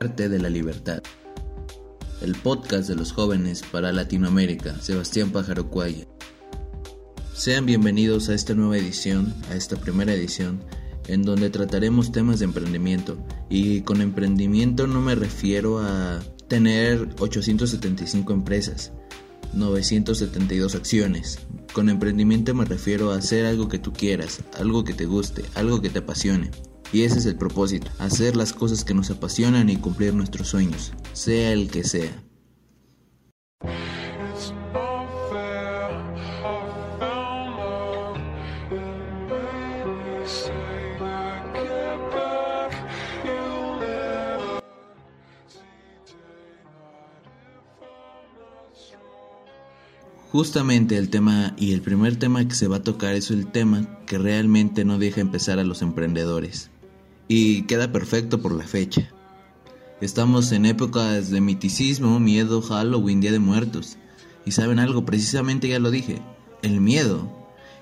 Arte de la Libertad. El podcast de los jóvenes para Latinoamérica, Sebastián Pájaro Cuaya. Sean bienvenidos a esta nueva edición, a esta primera edición, en donde trataremos temas de emprendimiento. Y con emprendimiento no me refiero a tener 875 empresas, 972 acciones. Con emprendimiento me refiero a hacer algo que tú quieras, algo que te guste, algo que te apasione. Y ese es el propósito, hacer las cosas que nos apasionan y cumplir nuestros sueños, sea el que sea. Justamente el tema y el primer tema que se va a tocar es el tema que realmente no deja empezar a los emprendedores y queda perfecto por la fecha. Estamos en épocas de miticismo, miedo, Halloween, Día de Muertos. Y saben algo, precisamente ya lo dije, el miedo.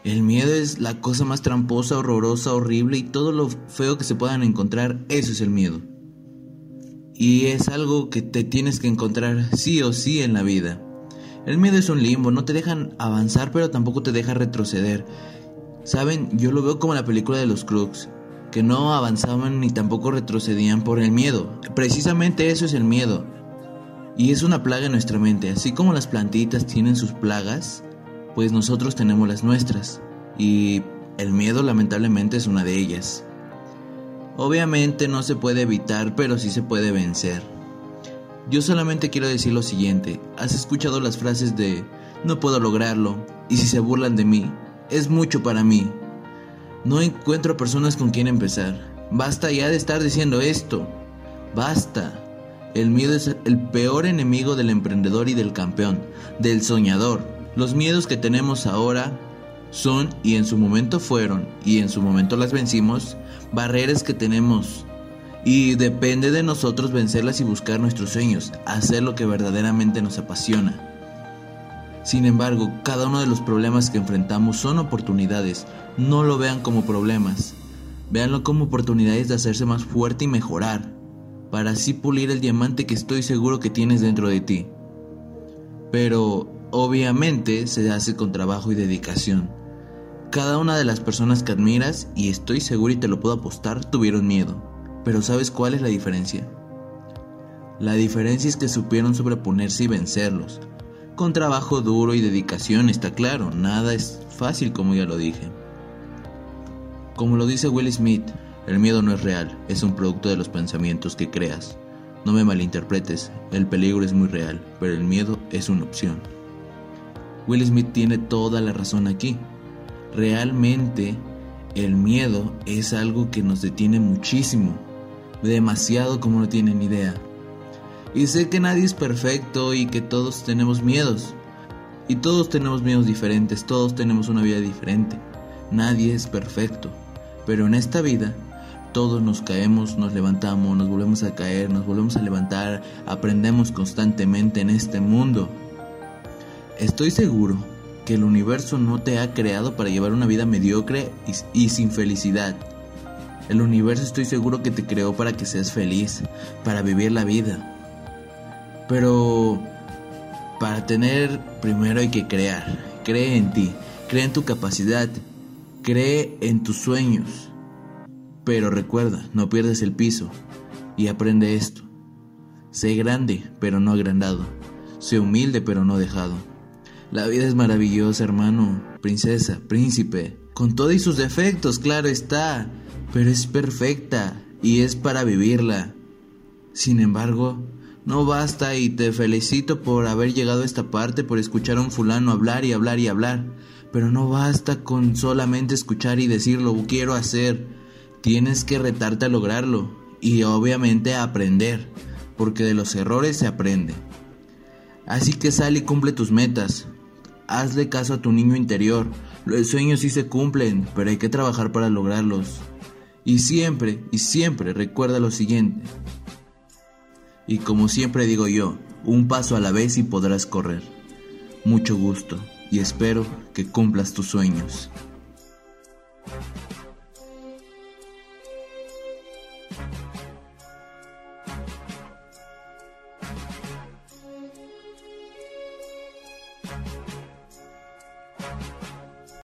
El miedo es la cosa más tramposa, horrorosa, horrible y todo lo feo que se puedan encontrar, eso es el miedo. Y es algo que te tienes que encontrar sí o sí en la vida. El miedo es un limbo, no te dejan avanzar pero tampoco te deja retroceder. Saben, yo lo veo como la película de los Crooks que no avanzaban ni tampoco retrocedían por el miedo. Precisamente eso es el miedo. Y es una plaga en nuestra mente. Así como las plantitas tienen sus plagas, pues nosotros tenemos las nuestras. Y el miedo lamentablemente es una de ellas. Obviamente no se puede evitar, pero sí se puede vencer. Yo solamente quiero decir lo siguiente. ¿Has escuchado las frases de no puedo lograrlo? Y si se burlan de mí, es mucho para mí. No encuentro personas con quien empezar. Basta ya de estar diciendo esto. Basta. El miedo es el peor enemigo del emprendedor y del campeón, del soñador. Los miedos que tenemos ahora son, y en su momento fueron, y en su momento las vencimos, barreras que tenemos. Y depende de nosotros vencerlas y buscar nuestros sueños, hacer lo que verdaderamente nos apasiona. Sin embargo, cada uno de los problemas que enfrentamos son oportunidades. No lo vean como problemas. Véanlo como oportunidades de hacerse más fuerte y mejorar, para así pulir el diamante que estoy seguro que tienes dentro de ti. Pero, obviamente, se hace con trabajo y dedicación. Cada una de las personas que admiras, y estoy seguro y te lo puedo apostar, tuvieron miedo. Pero ¿sabes cuál es la diferencia? La diferencia es que supieron sobreponerse y vencerlos con trabajo duro y dedicación, está claro, nada es fácil como ya lo dije. Como lo dice Will Smith, el miedo no es real, es un producto de los pensamientos que creas. No me malinterpretes, el peligro es muy real, pero el miedo es una opción. Will Smith tiene toda la razón aquí. Realmente el miedo es algo que nos detiene muchísimo, demasiado como no tienen idea. Y sé que nadie es perfecto y que todos tenemos miedos. Y todos tenemos miedos diferentes, todos tenemos una vida diferente. Nadie es perfecto. Pero en esta vida todos nos caemos, nos levantamos, nos volvemos a caer, nos volvemos a levantar, aprendemos constantemente en este mundo. Estoy seguro que el universo no te ha creado para llevar una vida mediocre y, sin felicidad. El universo estoy seguro que te creó para que seas feliz, para vivir la vida. Pero para tener, primero hay que crear. Cree en ti, cree en tu capacidad, cree en tus sueños. Pero recuerda, no pierdes el piso y aprende esto. Sé grande, pero no agrandado. Sé humilde, pero no dejado. La vida es maravillosa, hermano, princesa, príncipe, con todos y sus defectos, claro está, pero es perfecta y es para vivirla. Sin embargo, no basta y te felicito por haber llegado a esta parte, por escuchar a un fulano hablar y hablar y hablar. Pero no basta con solamente escuchar y decir lo quiero hacer. Tienes que retarte a lograrlo y obviamente a aprender, porque de los errores se aprende. Así que sal y cumple tus metas. Hazle caso a tu niño interior. Los sueños sí se cumplen, pero hay que trabajar para lograrlos. Y siempre, y siempre recuerda lo siguiente. Y como siempre digo yo, un paso a la vez y podrás correr. Mucho gusto y espero que cumplas tus sueños.